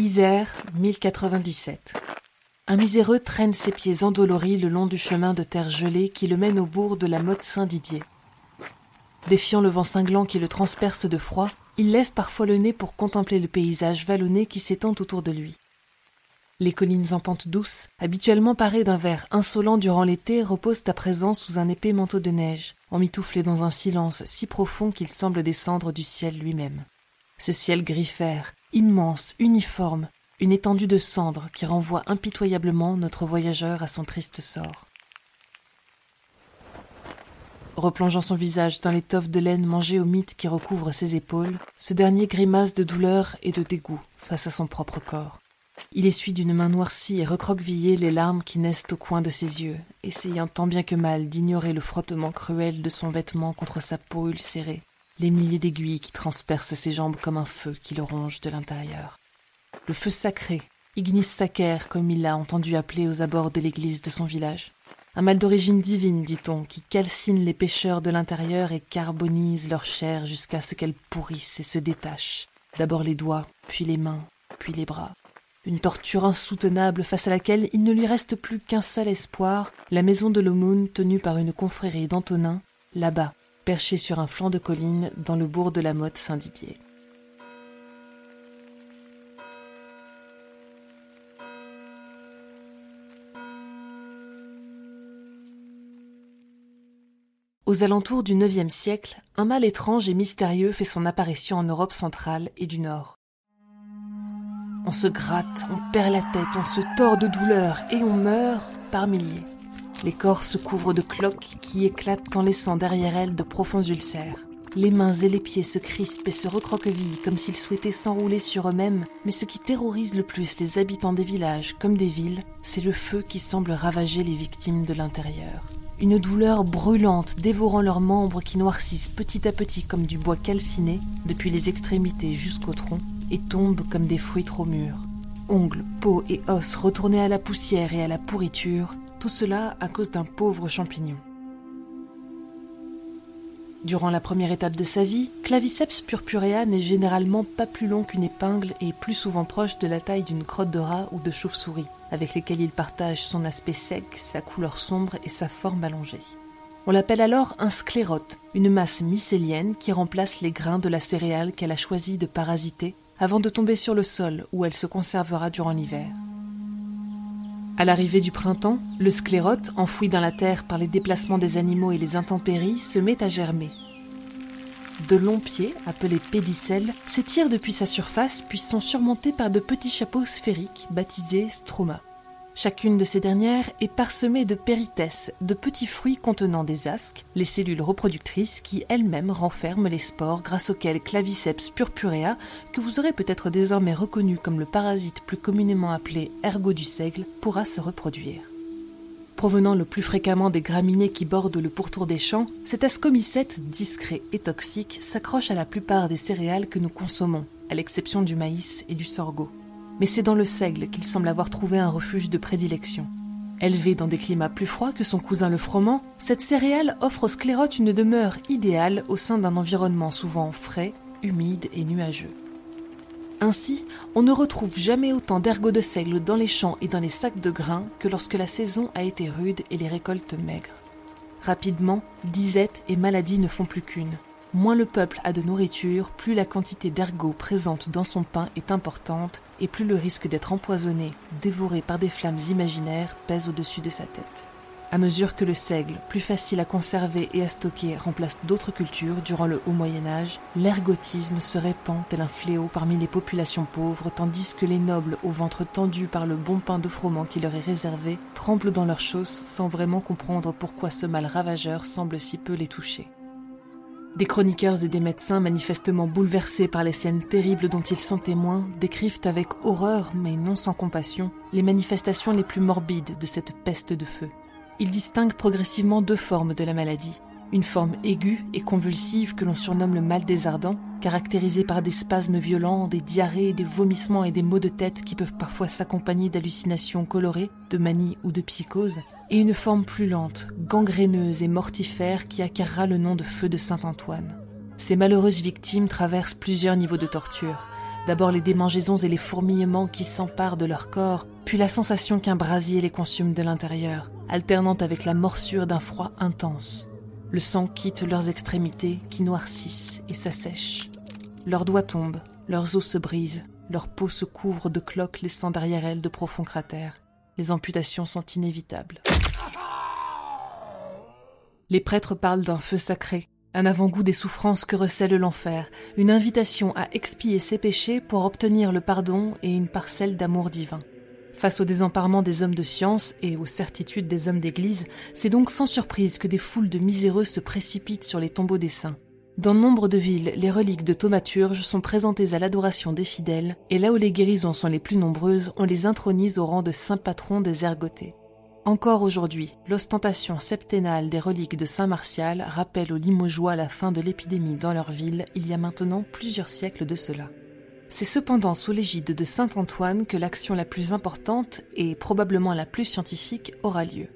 Isère, 1097. Un miséreux traîne ses pieds endoloris le long du chemin de terre gelée qui le mène au bourg de la Motte Saint-Didier. Défiant le vent cinglant qui le transperce de froid, il lève parfois le nez pour contempler le paysage vallonné qui s'étend autour de lui. Les collines en pente douce, habituellement parées d'un vert insolent durant l'été, reposent à présent sous un épais manteau de neige, emmitouflées dans un silence si profond qu'il semble descendre du ciel lui-même. Ce ciel gris-fer, immense, uniforme, une étendue de cendres qui renvoie impitoyablement notre voyageur à son triste sort. Replongeant son visage dans l'étoffe de laine mangée au mythe qui recouvre ses épaules, ce dernier grimace de douleur et de dégoût face à son propre corps. Il essuie d'une main noircie et recroquevillée les larmes qui naissent au coin de ses yeux, essayant tant bien que mal d'ignorer le frottement cruel de son vêtement contre sa peau ulcérée, les milliers d'aiguilles qui transpercent ses jambes comme un feu qui le ronge de l'intérieur. Le feu sacré, Ignis Sacer, comme il l'a entendu appeler aux abords de l'église de son village. Un mal d'origine divine, dit-on, qui calcine les pêcheurs de l'intérieur et carbonise leur chair jusqu'à ce qu'elle pourrisse et se détache. D'abord les doigts, puis les mains, puis les bras. Une torture insoutenable face à laquelle il ne lui reste plus qu'un seul espoir, la maison de l'aumône tenue par une confrérie d'Antonin, là-bas, perchée sur un flanc de colline dans le bourg de la Motte Saint-Didier. Aux alentours du IXe siècle, un mal étrange et mystérieux fait son apparition en Europe centrale et du Nord. On se gratte, on perd la tête, on se tord de douleur et on meurt par milliers. Les corps se couvrent de cloques qui éclatent en laissant derrière elles de profonds ulcères. Les mains et les pieds se crispent et se recroquevillent comme s'ils souhaitaient s'enrouler sur eux-mêmes, mais ce qui terrorise le plus les habitants des villages comme des villes, c'est le feu qui semble ravager les victimes de l'intérieur. Une douleur brûlante dévorant leurs membres qui noircissent petit à petit comme du bois calciné, depuis les extrémités jusqu'au tronc, et tombent comme des fruits trop mûrs. Ongles, peau et os retournés à la poussière et à la pourriture, tout cela à cause d'un pauvre champignon. Durant la première étape de sa vie, Claviceps purpurea n'est généralement pas plus long qu'une épingle et plus souvent proche de la taille d'une crotte de rat ou de chauve-souris, avec lesquels il partage son aspect sec, sa couleur sombre et sa forme allongée. On l'appelle alors un sclérote, une masse mycélienne qui remplace les grains de la céréale qu'elle a choisi de parasiter avant de tomber sur le sol où elle se conservera durant l'hiver. À l'arrivée du printemps, le sclérote, enfoui dans la terre par les déplacements des animaux et les intempéries, se met à germer. De longs pieds, appelés pédicelles, s'étirent depuis sa surface puis sont surmontés par de petits chapeaux sphériques baptisés stroma. Chacune de ces dernières est parsemée de péritès, de petits fruits contenant des asques, les cellules reproductrices qui elles-mêmes renferment les spores grâce auxquels Claviceps purpurea, que vous aurez peut-être désormais reconnu comme le parasite plus communément appelé ergot du seigle, pourra se reproduire. Provenant le plus fréquemment des graminées qui bordent le pourtour des champs, cet ascomycète discret et toxique s'accroche à la plupart des céréales que nous consommons, à l'exception du maïs et du sorgho mais c'est dans le seigle qu'il semble avoir trouvé un refuge de prédilection. Élevée dans des climats plus froids que son cousin le froment, cette céréale offre aux sclérotes une demeure idéale au sein d'un environnement souvent frais, humide et nuageux. Ainsi, on ne retrouve jamais autant d'ergots de seigle dans les champs et dans les sacs de grains que lorsque la saison a été rude et les récoltes maigres. Rapidement, disettes et maladies ne font plus qu'une. Moins le peuple a de nourriture, plus la quantité d'ergot présente dans son pain est importante et plus le risque d'être empoisonné, dévoré par des flammes imaginaires pèse au-dessus de sa tête. À mesure que le seigle, plus facile à conserver et à stocker, remplace d'autres cultures durant le haut Moyen Âge, l'ergotisme se répand tel un fléau parmi les populations pauvres, tandis que les nobles, au ventre tendu par le bon pain de froment qui leur est réservé, tremblent dans leurs chausses sans vraiment comprendre pourquoi ce mal ravageur semble si peu les toucher. Des chroniqueurs et des médecins manifestement bouleversés par les scènes terribles dont ils sont témoins décrivent avec horreur, mais non sans compassion, les manifestations les plus morbides de cette peste de feu. Ils distinguent progressivement deux formes de la maladie. Une forme aiguë et convulsive que l'on surnomme le mal des ardents, caractérisée par des spasmes violents, des diarrhées, des vomissements et des maux de tête qui peuvent parfois s'accompagner d'hallucinations colorées, de manie ou de psychose, et une forme plus lente, gangréneuse et mortifère qui acquérera le nom de feu de Saint-Antoine. Ces malheureuses victimes traversent plusieurs niveaux de torture, D'abord les démangeaisons et les fourmillements qui s'emparent de leur corps, puis la sensation qu'un brasier les consume de l'intérieur, alternant avec la morsure d'un froid intense. Le sang quitte leurs extrémités qui noircissent et s'assèchent. Leurs doigts tombent, leurs os se brisent, leur peau se couvre de cloques laissant derrière elles de profonds cratères. Les amputations sont inévitables. Les prêtres parlent d'un feu sacré, un avant-goût des souffrances que recèle l'enfer, une invitation à expier ses péchés pour obtenir le pardon et une parcelle d'amour divin. Face au désemparement des hommes de science et aux certitudes des hommes d'Église, c'est donc sans surprise que des foules de miséreux se précipitent sur les tombeaux des saints. Dans nombre de villes, les reliques de thaumaturges sont présentées à l'adoration des fidèles, et là où les guérisons sont les plus nombreuses, on les intronise au rang de saint patron des ergotés. Encore aujourd'hui, l'ostentation septennale des reliques de Saint Martial rappelle aux Limogeois la fin de l'épidémie dans leur ville il y a maintenant plusieurs siècles de cela. C'est cependant sous l'égide de Saint Antoine que l'action la plus importante et probablement la plus scientifique aura lieu.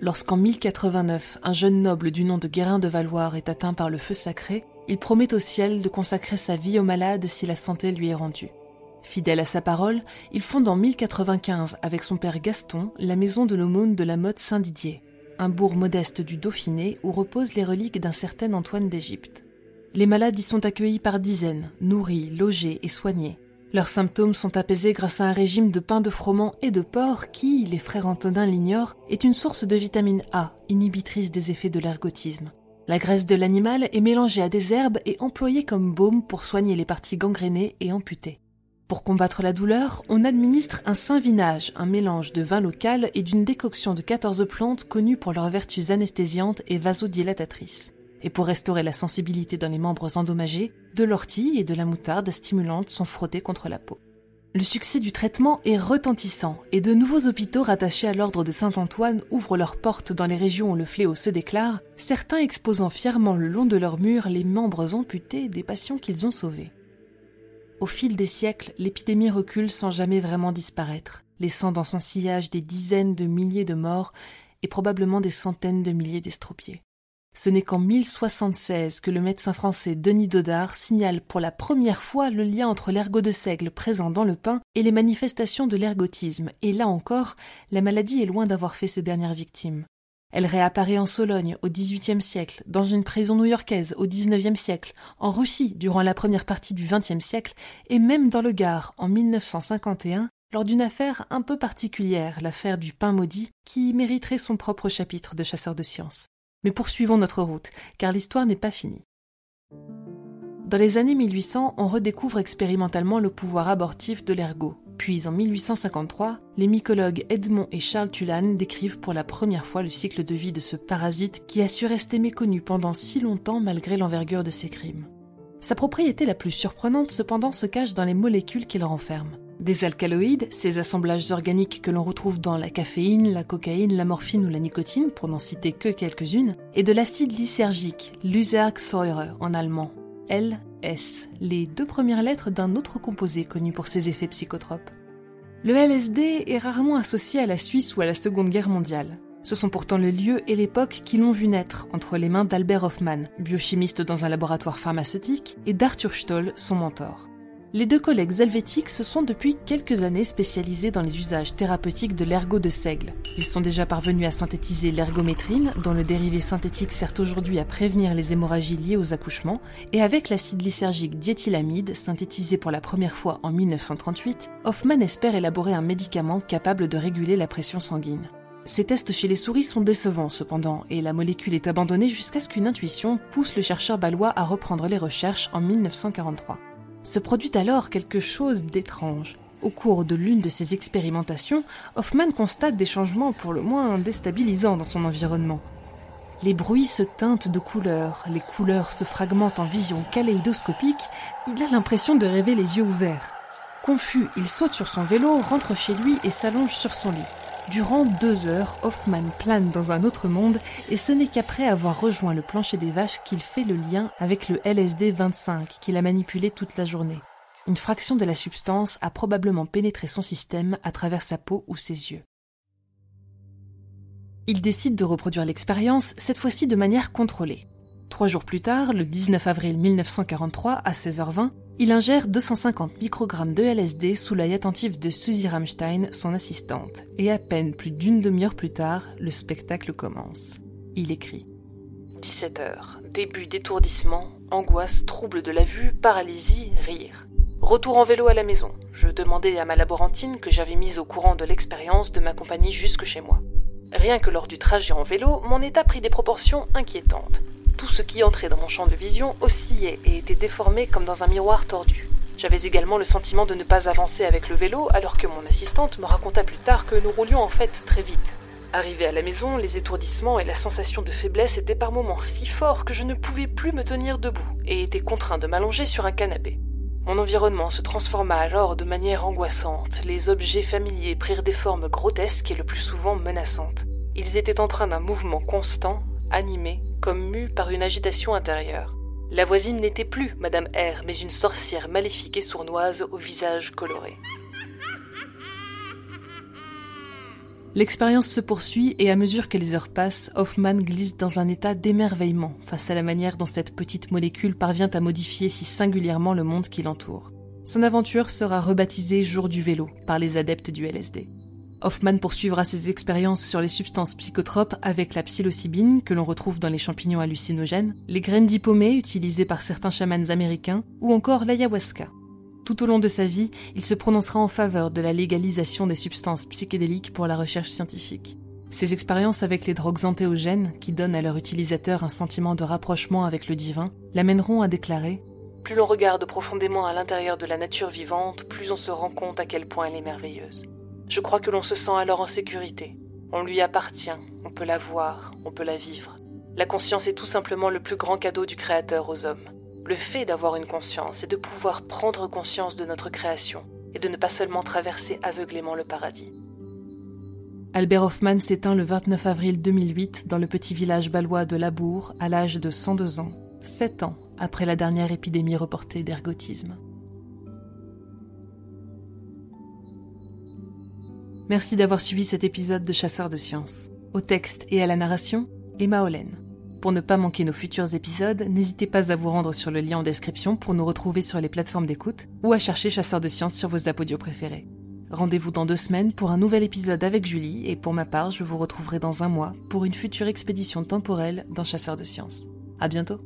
Lorsqu'en 1089, un jeune noble du nom de Guérin de Valois est atteint par le feu sacré, il promet au ciel de consacrer sa vie aux malades si la santé lui est rendue. Fidèle à sa parole, il fonde en 1095 avec son père Gaston la maison de l'aumône de la motte Saint-Didier, un bourg modeste du Dauphiné où reposent les reliques d'un certain Antoine d'Égypte. Les malades y sont accueillis par dizaines, nourris, logés et soignés. Leurs symptômes sont apaisés grâce à un régime de pain de froment et de porc qui, les frères Antonin l'ignorent, est une source de vitamine A, inhibitrice des effets de l'ergotisme. La graisse de l'animal est mélangée à des herbes et employée comme baume pour soigner les parties gangrénées et amputées. Pour combattre la douleur, on administre un saint vinage, un mélange de vin local et d'une décoction de 14 plantes connues pour leurs vertus anesthésiantes et vasodilatatrices et pour restaurer la sensibilité dans les membres endommagés, de l'ortie et de la moutarde stimulante sont frottés contre la peau. Le succès du traitement est retentissant et de nouveaux hôpitaux rattachés à l'ordre de Saint-Antoine ouvrent leurs portes dans les régions où le fléau se déclare, certains exposant fièrement le long de leurs murs les membres amputés des patients qu'ils ont sauvés. Au fil des siècles, l'épidémie recule sans jamais vraiment disparaître, laissant dans son sillage des dizaines de milliers de morts et probablement des centaines de milliers d'estropiés. Ce n'est qu'en 1076 que le médecin français Denis Dodard signale pour la première fois le lien entre l'ergot de seigle présent dans le pain et les manifestations de l'ergotisme, et là encore, la maladie est loin d'avoir fait ses dernières victimes. Elle réapparaît en Sologne au XVIIIe siècle, dans une prison new-yorkaise au XIXe siècle, en Russie durant la première partie du XXe siècle, et même dans le Gard en 1951, lors d'une affaire un peu particulière, l'affaire du pain maudit, qui mériterait son propre chapitre de chasseur de sciences. Mais poursuivons notre route, car l'histoire n'est pas finie. Dans les années 1800, on redécouvre expérimentalement le pouvoir abortif de l'ergot. Puis en 1853, les mycologues Edmond et Charles Tulane décrivent pour la première fois le cycle de vie de ce parasite qui a su rester méconnu pendant si longtemps malgré l'envergure de ses crimes. Sa propriété la plus surprenante cependant se cache dans les molécules qu'il renferme. Des alcaloïdes, ces assemblages organiques que l'on retrouve dans la caféine, la cocaïne, la morphine ou la nicotine, pour n'en citer que quelques-unes, et de l'acide lysergique, Lysergsäure en allemand, LS, les deux premières lettres d'un autre composé connu pour ses effets psychotropes. Le LSD est rarement associé à la Suisse ou à la Seconde Guerre mondiale. Ce sont pourtant le lieu et l'époque qui l'ont vu naître entre les mains d'Albert Hoffman, biochimiste dans un laboratoire pharmaceutique, et d'Arthur Stoll, son mentor. Les deux collègues helvétiques se sont depuis quelques années spécialisés dans les usages thérapeutiques de l'ergot de seigle. Ils sont déjà parvenus à synthétiser l'ergométrine, dont le dérivé synthétique sert aujourd'hui à prévenir les hémorragies liées aux accouchements, et avec l'acide lysergique diéthylamide, synthétisé pour la première fois en 1938, Hoffman espère élaborer un médicament capable de réguler la pression sanguine. Ces tests chez les souris sont décevants cependant, et la molécule est abandonnée jusqu'à ce qu'une intuition pousse le chercheur balois à reprendre les recherches en 1943 se produit alors quelque chose d'étrange. Au cours de l'une de ses expérimentations, Hoffman constate des changements pour le moins déstabilisants dans son environnement. Les bruits se teintent de couleurs, les couleurs se fragmentent en vision kaléidoscopique, il a l'impression de rêver les yeux ouverts. Confus, il saute sur son vélo, rentre chez lui et s'allonge sur son lit. Durant deux heures, Hoffman plane dans un autre monde et ce n'est qu'après avoir rejoint le plancher des vaches qu'il fait le lien avec le LSD 25 qu'il a manipulé toute la journée. Une fraction de la substance a probablement pénétré son système à travers sa peau ou ses yeux. Il décide de reproduire l'expérience, cette fois-ci de manière contrôlée. Trois jours plus tard, le 19 avril 1943, à 16h20, Il ingère 250 microgrammes de LSD sous l'œil attentif de Suzy Ramstein, son assistante, et à peine plus d'une demi-heure plus tard, le spectacle commence. Il écrit 17 heures, début d'étourdissement, angoisse, trouble de la vue, paralysie, rire. Retour en vélo à la maison. Je demandais à ma laborantine que j'avais mise au courant de l'expérience de m'accompagner jusque chez moi. Rien que lors du trajet en vélo, mon état prit des proportions inquiétantes. Tout ce qui entrait dans mon champ de vision oscillait et était déformé comme dans un miroir tordu. J'avais également le sentiment de ne pas avancer avec le vélo alors que mon assistante me raconta plus tard que nous roulions en fait très vite. Arrivé à la maison, les étourdissements et la sensation de faiblesse étaient par moments si forts que je ne pouvais plus me tenir debout et étais contraint de m'allonger sur un canapé. Mon environnement se transforma alors de manière angoissante. Les objets familiers prirent des formes grotesques et le plus souvent menaçantes. Ils étaient empreints d'un mouvement constant, animé, comme mue par une agitation intérieure. La voisine n'était plus Madame R, mais une sorcière maléfique et sournoise au visage coloré. L'expérience se poursuit et à mesure que les heures passent, Hoffman glisse dans un état d'émerveillement face à la manière dont cette petite molécule parvient à modifier si singulièrement le monde qui l'entoure. Son aventure sera rebaptisée Jour du vélo par les adeptes du LSD. Hoffman poursuivra ses expériences sur les substances psychotropes avec la psilocybine que l'on retrouve dans les champignons hallucinogènes, les graines d'hypomée utilisées par certains chamans américains ou encore l'ayahuasca. Tout au long de sa vie, il se prononcera en faveur de la légalisation des substances psychédéliques pour la recherche scientifique. Ses expériences avec les drogues antéogènes, qui donnent à leur utilisateur un sentiment de rapprochement avec le divin, l'amèneront à déclarer Plus l'on regarde profondément à l'intérieur de la nature vivante, plus on se rend compte à quel point elle est merveilleuse. Je crois que l'on se sent alors en sécurité. On lui appartient, on peut la voir, on peut la vivre. La conscience est tout simplement le plus grand cadeau du Créateur aux hommes. Le fait d'avoir une conscience est de pouvoir prendre conscience de notre création et de ne pas seulement traverser aveuglément le paradis. Albert Hoffman s'éteint le 29 avril 2008 dans le petit village balois de Labour à l'âge de 102 ans, sept ans après la dernière épidémie reportée d'ergotisme. Merci d'avoir suivi cet épisode de Chasseurs de sciences. Au texte et à la narration, Emma Hollen. Pour ne pas manquer nos futurs épisodes, n'hésitez pas à vous rendre sur le lien en description pour nous retrouver sur les plateformes d'écoute ou à chercher Chasseurs de sciences sur vos apodios préférés. Rendez-vous dans deux semaines pour un nouvel épisode avec Julie et pour ma part, je vous retrouverai dans un mois pour une future expédition temporelle dans Chasseurs de sciences. À bientôt!